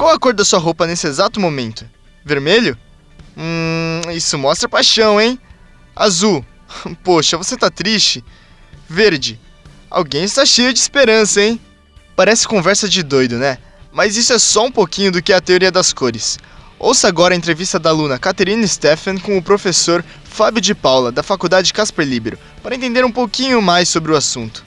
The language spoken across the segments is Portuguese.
Qual a cor da sua roupa nesse exato momento? Vermelho? Hum, isso mostra paixão, hein? Azul. Poxa, você tá triste? Verde. Alguém está cheio de esperança, hein? Parece conversa de doido, né? Mas isso é só um pouquinho do que é a teoria das cores. Ouça agora a entrevista da aluna Caterine Steffen com o professor Fábio de Paula, da Faculdade Casper Libero, para entender um pouquinho mais sobre o assunto.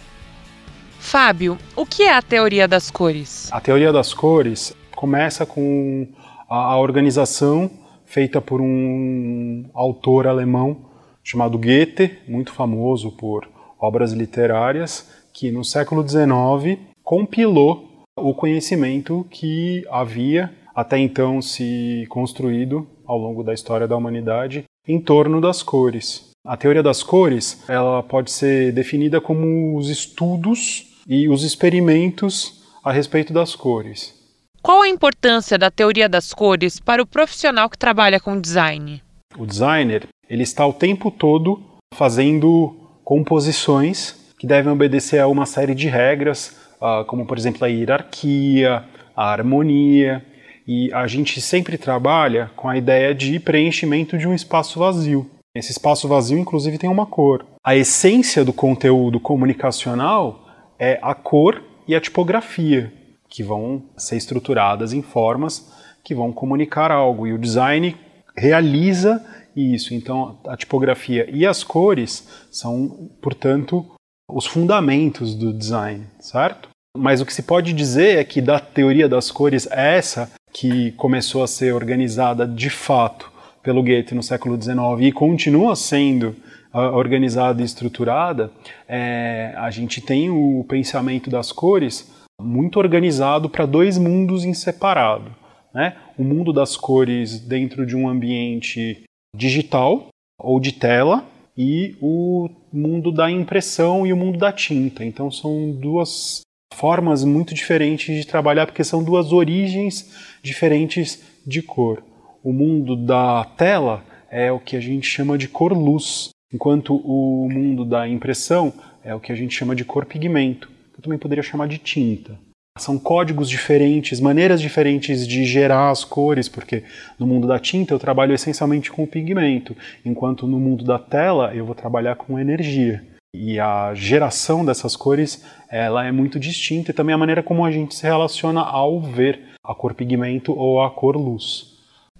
Fábio, o que é a teoria das cores? A teoria das cores começa com a, a organização feita por um autor alemão chamado Goethe, muito famoso por obras literárias, que no século XIX compilou o conhecimento que havia até então se construído ao longo da história da humanidade em torno das cores. A teoria das cores, ela pode ser definida como os estudos e os experimentos a respeito das cores. Qual a importância da teoria das cores para o profissional que trabalha com design? O designer, ele está o tempo todo fazendo composições que devem obedecer a uma série de regras, ah, como por exemplo a hierarquia, a harmonia, e a gente sempre trabalha com a ideia de preenchimento de um espaço vazio. Esse espaço vazio, inclusive, tem uma cor. A essência do conteúdo comunicacional é a cor e a tipografia que vão ser estruturadas em formas que vão comunicar algo. E o design realiza isso. Então, a tipografia e as cores são, portanto, os fundamentos do design, certo? Mas o que se pode dizer é que da teoria das cores, essa que começou a ser organizada de fato pelo Goethe no século XIX e continua sendo uh, organizada e estruturada, é, a gente tem o pensamento das cores muito organizado para dois mundos em separado. Né? O mundo das cores dentro de um ambiente digital ou de tela e o mundo da impressão e o mundo da tinta. Então são duas formas muito diferentes de trabalhar porque são duas origens diferentes de cor. O mundo da tela é o que a gente chama de cor-luz, enquanto o mundo da impressão é o que a gente chama de cor-pigmento que eu também poderia chamar de tinta. São códigos diferentes, maneiras diferentes de gerar as cores, porque no mundo da tinta eu trabalho essencialmente com o pigmento, enquanto no mundo da tela eu vou trabalhar com energia. E a geração dessas cores ela é muito distinta e também a maneira como a gente se relaciona ao ver a cor pigmento ou a cor luz.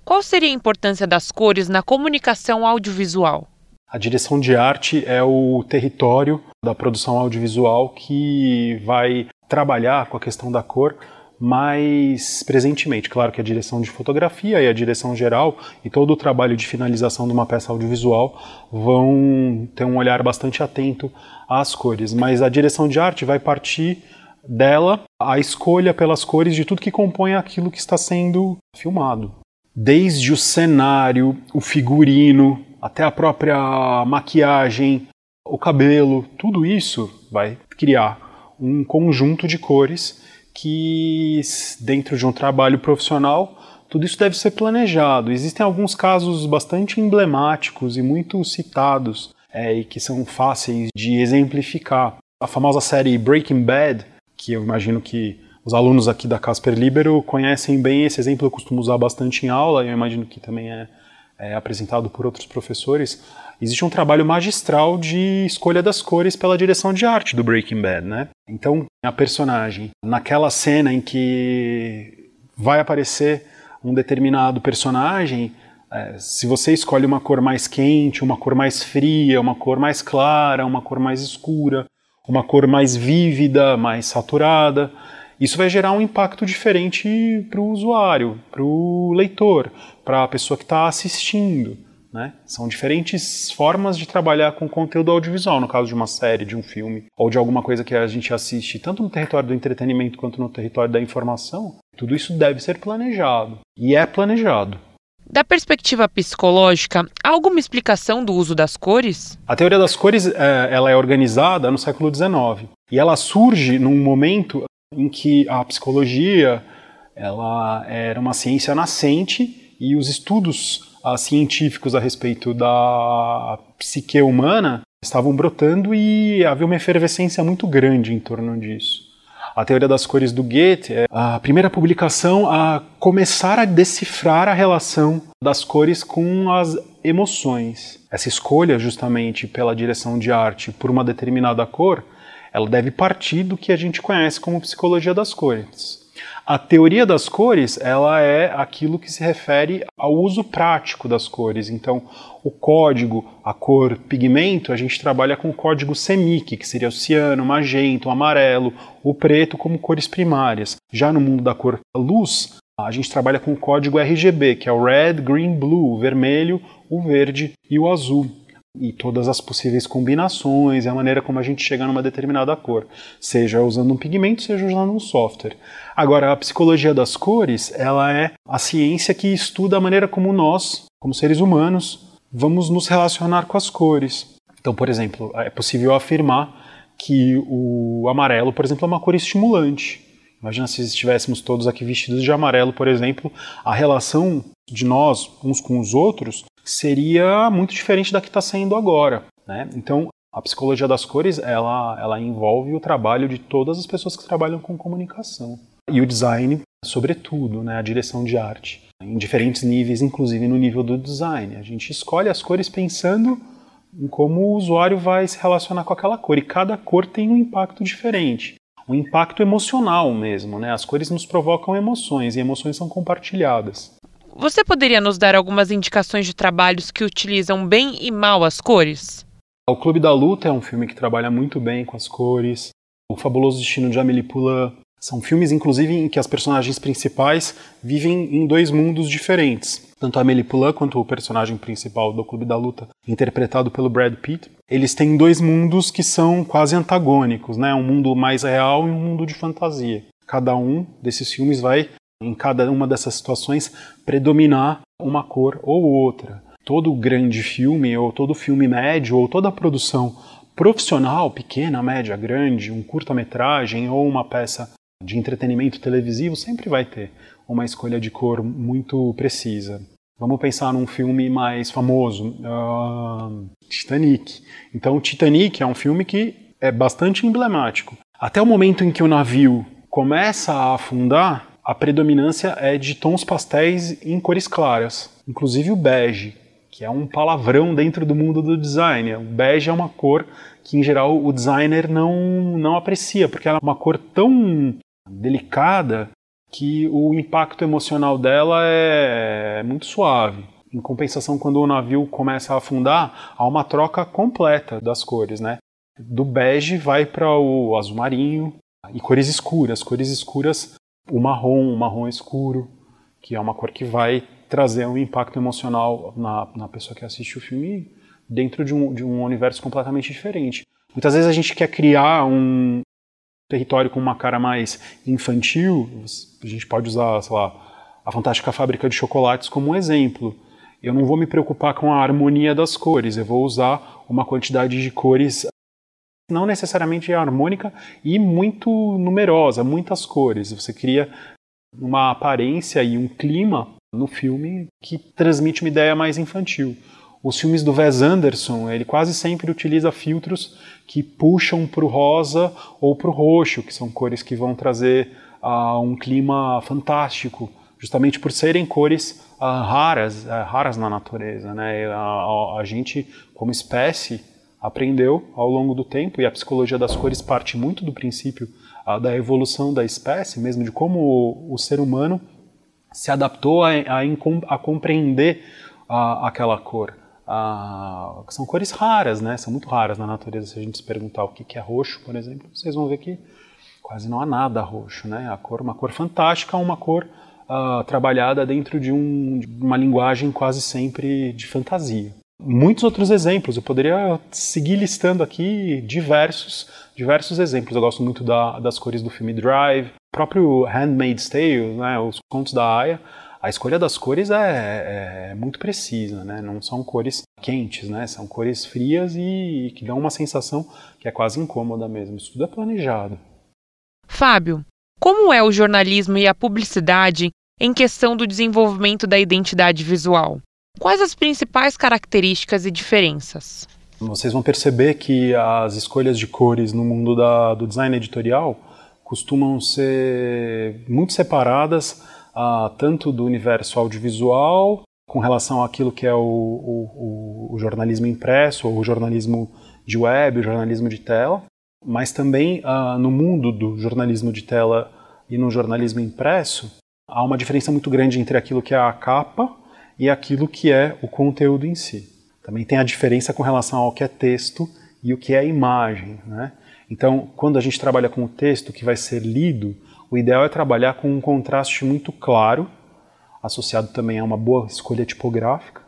Qual seria a importância das cores na comunicação audiovisual? A direção de arte é o território da produção audiovisual que vai trabalhar com a questão da cor mais presentemente. Claro que a direção de fotografia e a direção geral e todo o trabalho de finalização de uma peça audiovisual vão ter um olhar bastante atento às cores, mas a direção de arte vai partir dela a escolha pelas cores de tudo que compõe aquilo que está sendo filmado. Desde o cenário, o figurino, até a própria maquiagem, o cabelo, tudo isso vai criar um conjunto de cores que, dentro de um trabalho profissional, tudo isso deve ser planejado. Existem alguns casos bastante emblemáticos e muito citados é, e que são fáceis de exemplificar. A famosa série Breaking Bad, que eu imagino que os alunos aqui da Casper Libero conhecem bem esse exemplo, eu costumo usar bastante em aula, e eu imagino que também é é, apresentado por outros professores, existe um trabalho magistral de escolha das cores pela direção de arte do Breaking Bad, né? Então, a personagem, naquela cena em que vai aparecer um determinado personagem, é, se você escolhe uma cor mais quente, uma cor mais fria, uma cor mais clara, uma cor mais escura, uma cor mais vívida, mais saturada, isso vai gerar um impacto diferente para o usuário, para o leitor, para a pessoa que está assistindo. Né? São diferentes formas de trabalhar com conteúdo audiovisual, no caso de uma série, de um filme, ou de alguma coisa que a gente assiste, tanto no território do entretenimento quanto no território da informação. Tudo isso deve ser planejado e é planejado. Da perspectiva psicológica, há alguma explicação do uso das cores? A teoria das cores é, ela é organizada no século XIX e ela surge num momento em que a psicologia ela era uma ciência nascente e os estudos uh, científicos a respeito da psique humana estavam brotando e havia uma efervescência muito grande em torno disso. A teoria das cores do Goethe é a primeira publicação a começar a decifrar a relação das cores com as emoções. Essa escolha, justamente pela direção de arte por uma determinada cor, ela deve partir do que a gente conhece como psicologia das cores. A teoria das cores, ela é aquilo que se refere ao uso prático das cores. Então, o código, a cor pigmento, a gente trabalha com o código CMYK, que seria o ciano, o magenta, o amarelo, o preto como cores primárias. Já no mundo da cor luz, a gente trabalha com o código RGB, que é o red, green, blue, o vermelho, o verde e o azul e todas as possíveis combinações e a maneira como a gente chega numa determinada cor, seja usando um pigmento, seja usando um software. Agora, a psicologia das cores, ela é a ciência que estuda a maneira como nós, como seres humanos, vamos nos relacionar com as cores. Então, por exemplo, é possível afirmar que o amarelo, por exemplo, é uma cor estimulante. Imagina se estivéssemos todos aqui vestidos de amarelo, por exemplo, a relação de nós uns com os outros seria muito diferente da que está sendo agora. Né? Então, a psicologia das cores ela, ela envolve o trabalho de todas as pessoas que trabalham com comunicação e o design, sobretudo, né? a direção de arte, em diferentes níveis, inclusive no nível do design. A gente escolhe as cores pensando em como o usuário vai se relacionar com aquela cor e cada cor tem um impacto diferente. Um impacto emocional mesmo, né? As cores nos provocam emoções e emoções são compartilhadas. Você poderia nos dar algumas indicações de trabalhos que utilizam bem e mal as cores? O Clube da Luta é um filme que trabalha muito bem com as cores. O Fabuloso Destino de Amélie Poulain. São filmes, inclusive, em que as personagens principais vivem em dois mundos diferentes. Tanto a Amélie Poulain quanto o personagem principal do Clube da Luta, interpretado pelo Brad Pitt, eles têm dois mundos que são quase antagônicos, né? Um mundo mais real e um mundo de fantasia. Cada um desses filmes vai em cada uma dessas situações predominar uma cor ou outra. Todo grande filme, ou todo filme médio, ou toda produção profissional, pequena, média, grande, um curta-metragem ou uma peça de entretenimento televisivo, sempre vai ter uma escolha de cor muito precisa. Vamos pensar num filme mais famoso, uh, Titanic. Então, Titanic é um filme que é bastante emblemático. Até o momento em que o navio começa a afundar, a predominância é de tons pastéis em cores claras, inclusive o bege, que é um palavrão dentro do mundo do design. O bege é uma cor que, em geral, o designer não, não aprecia, porque ela é uma cor tão delicada que o impacto emocional dela é muito suave. Em compensação, quando o navio começa a afundar, há uma troca completa das cores, né? Do bege vai para o azul marinho e cores escuras. Cores escuras o marrom, o marrom escuro, que é uma cor que vai trazer um impacto emocional na, na pessoa que assiste o filme dentro de um, de um universo completamente diferente. Muitas vezes a gente quer criar um território com uma cara mais infantil, a gente pode usar, sei lá, a Fantástica Fábrica de Chocolates como um exemplo. Eu não vou me preocupar com a harmonia das cores, eu vou usar uma quantidade de cores não necessariamente harmônica e muito numerosa, muitas cores. Você cria uma aparência e um clima no filme que transmite uma ideia mais infantil. Os filmes do Wes Anderson, ele quase sempre utiliza filtros que puxam para o rosa ou para o roxo, que são cores que vão trazer uh, um clima fantástico, justamente por serem cores uh, raras, uh, raras na natureza. Né? A, a, a gente, como espécie, aprendeu ao longo do tempo, e a psicologia das cores parte muito do princípio uh, da evolução da espécie, mesmo de como o, o ser humano se adaptou a, a, a compreender uh, aquela cor. Uh, são cores raras, né? São muito raras na natureza. Se a gente se perguntar o que é roxo, por exemplo, vocês vão ver que quase não há nada roxo, né? A cor, uma cor fantástica, uma cor uh, trabalhada dentro de, um, de, uma linguagem quase sempre de fantasia muitos outros exemplos. Eu poderia seguir listando aqui diversos, diversos exemplos. Eu gosto muito da, das cores do filme Drive, próprio Handmaid's Tale, né, os contos da Aya, a escolha das cores é, é, é, muito precisa, né? Não são cores quentes, né? São cores frias e, e que dão uma sensação que é quase incômoda mesmo. Isso tudo é planejado. Fábio, como é o jornalismo e a publicidade em questão do desenvolvimento da identidade visual? Quais as principais características e diferenças? Vocês vão perceber que as escolhas de cores no mundo da, do design editorial costumam ser muito separadas uh, tanto do universo audiovisual com relação àquilo que é o, o, o, jornalismo impresso, ou o jornalismo de web, o jornalismo de tela, mas também uh, no mundo do jornalismo de tela e no jornalismo impresso, há uma diferença muito grande entre aquilo que é a capa e aquilo que é o conteúdo em si. Também tem a diferença com relação ao que é texto e o que é imagem. Né? Então, quando a gente trabalha com o texto que vai ser lido, o ideal é trabalhar com um contraste muito claro, associado também a uma boa escolha tipográfica,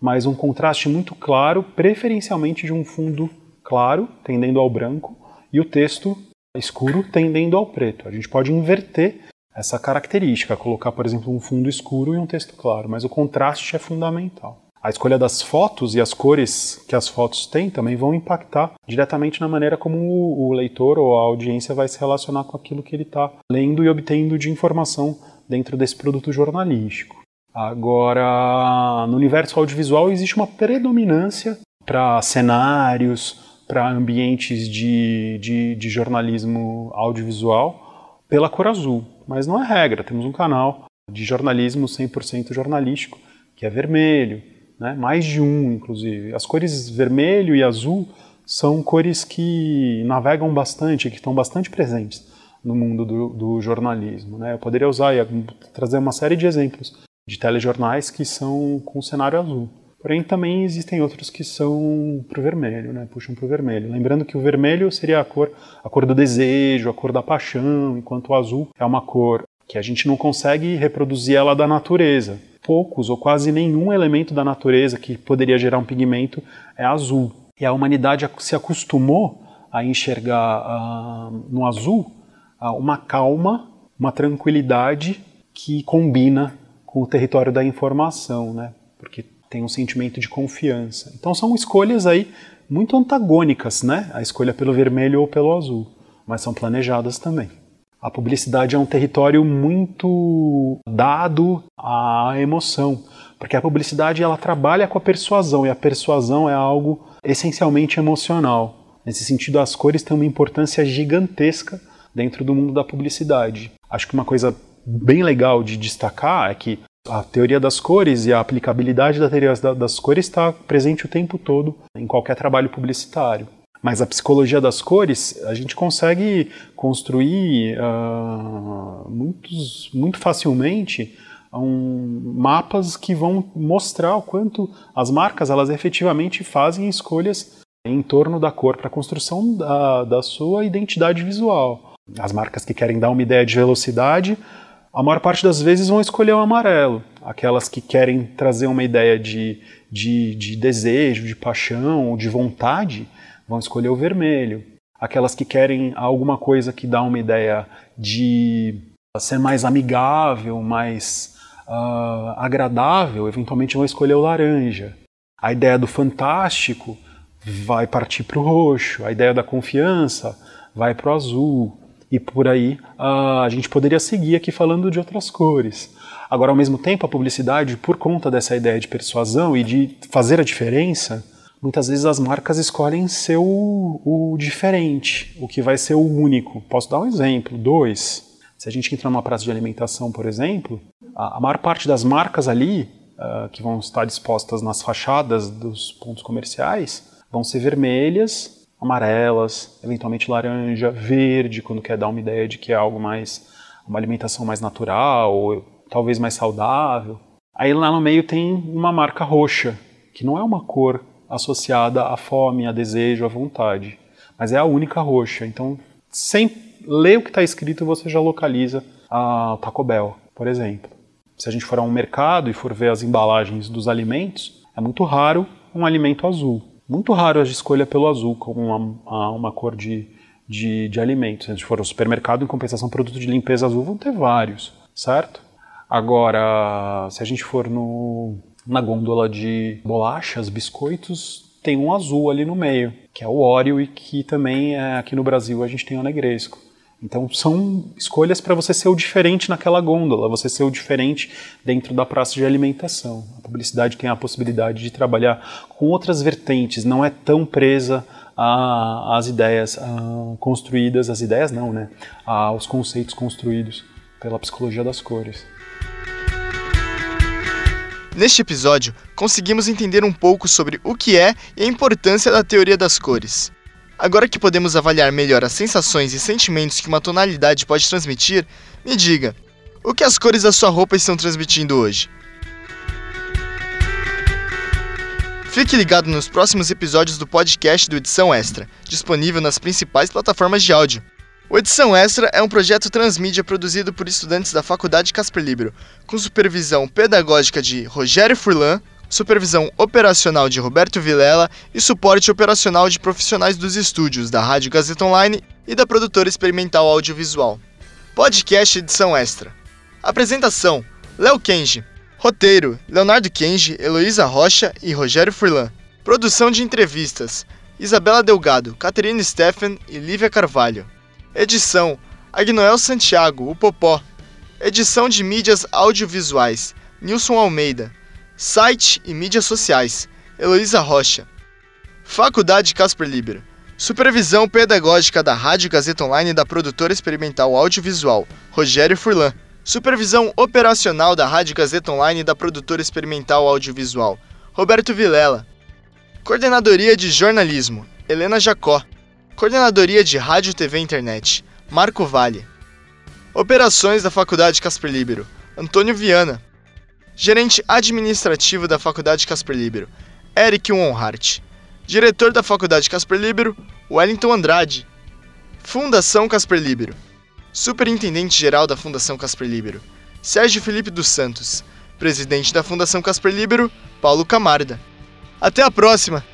mas um contraste muito claro, preferencialmente de um fundo claro, tendendo ao branco, e o texto escuro, tendendo ao preto. A gente pode inverter essa característica, colocar, por exemplo, um fundo escuro e um texto claro, mas o contraste é fundamental. A escolha das fotos e as cores que as fotos têm também vão impactar diretamente na maneira como o leitor ou a audiência vai se relacionar com aquilo que ele está lendo e obtendo de informação dentro desse produto jornalístico. Agora, no universo audiovisual existe uma predominância para cenários, para ambientes de, de, de jornalismo audiovisual pela cor azul, mas não é regra. Temos um canal de jornalismo 100% jornalístico que é vermelho, né? mais de um, inclusive. As cores vermelho e azul são cores que navegam bastante, que estão bastante presentes no mundo do, do jornalismo. Né? Eu poderia usar e trazer uma série de exemplos de telejornais que são com cenário azul. Porém, também existem outros que são para o vermelho, né? puxam para o vermelho. Lembrando que o vermelho seria a cor, a cor do desejo, a cor da paixão, enquanto o azul é uma cor que a gente não consegue reproduzir ela da natureza poucos ou quase nenhum elemento da natureza que poderia gerar um pigmento é azul. E a humanidade se acostumou a enxergar uh, no azul uh, uma calma, uma tranquilidade que combina com o território da informação, né? porque tem um sentimento de confiança. Então são escolhas aí muito antagônicas, né? a escolha pelo vermelho ou pelo azul, mas são planejadas também. A publicidade é um território muito dado à emoção, porque a publicidade ela trabalha com a persuasão e a persuasão é algo essencialmente emocional. Nesse sentido, as cores têm uma importância gigantesca dentro do mundo da publicidade. Acho que uma coisa bem legal de destacar é que a teoria das cores e a aplicabilidade da teoria das cores está presente o tempo todo em qualquer trabalho publicitário. Mas a psicologia das cores, a gente consegue construir uh, muitos, muito facilmente um, mapas que vão mostrar o quanto as marcas elas efetivamente fazem escolhas em torno da cor para a construção da, da sua identidade visual. As marcas que querem dar uma ideia de velocidade, a maior parte das vezes vão escolher o amarelo. Aquelas que querem trazer uma ideia de, de, de desejo, de paixão, de vontade, vão escolher o vermelho. Aquelas que querem alguma coisa que dá uma ideia de ser mais amigável, mais uh, agradável, eventualmente vão escolher o laranja. A ideia do fantástico vai partir para o roxo, a ideia da confiança vai para o azul. E por aí a gente poderia seguir aqui falando de outras cores. Agora, ao mesmo tempo, a publicidade, por conta dessa ideia de persuasão e de fazer a diferença, muitas vezes as marcas escolhem ser o, o, diferente, o que vai ser o único. Posso dar um exemplo, dois. Se a gente entrar numa praça de alimentação, por exemplo, a, a maior parte das marcas ali, uh, que vão estar dispostas nas fachadas dos pontos comerciais, vão ser vermelhas, amarelas, eventualmente laranja, verde, quando quer dar uma ideia de que é algo mais, uma alimentação mais natural, ou talvez mais saudável. Aí lá no meio tem uma marca roxa, que não é uma cor associada à fome, a desejo, à vontade. Mas é a única roxa. Então, sem ler o que está escrito, você já localiza a Taco Bell, por exemplo. Se a gente for a um mercado e for ver as embalagens dos alimentos, é muito raro um alimento azul. Muito raro a escolha pelo azul como uma, uma cor de, de, de alimentos. Se a gente for ao supermercado, em compensação, produto de limpeza azul vão ter vários, certo? Agora, se a gente for no, na gôndola de bolachas, biscoitos, tem um azul ali no meio, que é o Oreo e que também é, aqui no Brasil a gente tem o Negresco. Então são escolhas para você ser o diferente naquela gôndola, você ser o diferente dentro da praça de alimentação. A publicidade tem a possibilidade de trabalhar com outras vertentes, não é tão presa às ideias construídas, as ideias não, né? Aos conceitos construídos pela psicologia das cores. Neste episódio, conseguimos entender um pouco sobre o que é e a importância da teoria das cores. Agora que podemos avaliar melhor as sensações e sentimentos que uma tonalidade pode transmitir, me diga, o que as cores da sua roupa estão transmitindo hoje? Fique ligado nos próximos episódios do podcast do Edição Extra, disponível nas principais plataformas de áudio. O Edição Extra é um projeto transmídia produzido por estudantes da Faculdade Casper Libero, com supervisão pedagógica de Rogério Furlan, supervisão operacional de Roberto Vilela e suporte operacional de profissionais dos estúdios da Rádio Gazeta Online e da produtora experimental audiovisual. Podcast Edição Extra. Apresentação: Léo Kenji. Roteiro: Leonardo Kenji, Heloísa Rocha e Rogério Furlan. Produção de entrevistas: Isabela Delgado, Caterina Steffen e Lívia Carvalho. Edição: Agnoel Santiago, o Popó. Edição de mídias audiovisuais: Nilson Almeida. Site e mídias sociais: Heloísa Rocha. Faculdade Casper Libero. Supervisão pedagógica da Rádio Gazeta Online da produtora experimental audiovisual: Rogério Furlan. Supervisão operacional da Rádio Gazeta Online da produtora experimental audiovisual: Roberto Vilela. Coordenadoria de jornalismo: Helena Jacó. Coordenadoria de Rádio, TV e Internet, Marco Vale. Operações da Faculdade Casper Libero, Antônio Viana. Gerente administrativo da Faculdade Casper Libero, Eric Wonhart. Diretor da Faculdade Casper Libero, Wellington Andrade. Fundação Casper Libero. Superintendente-geral da Fundação Casper Libero, Sérgio Felipe dos Santos. Presidente da Fundação Casper Libero, Paulo Camarda. Até a próxima!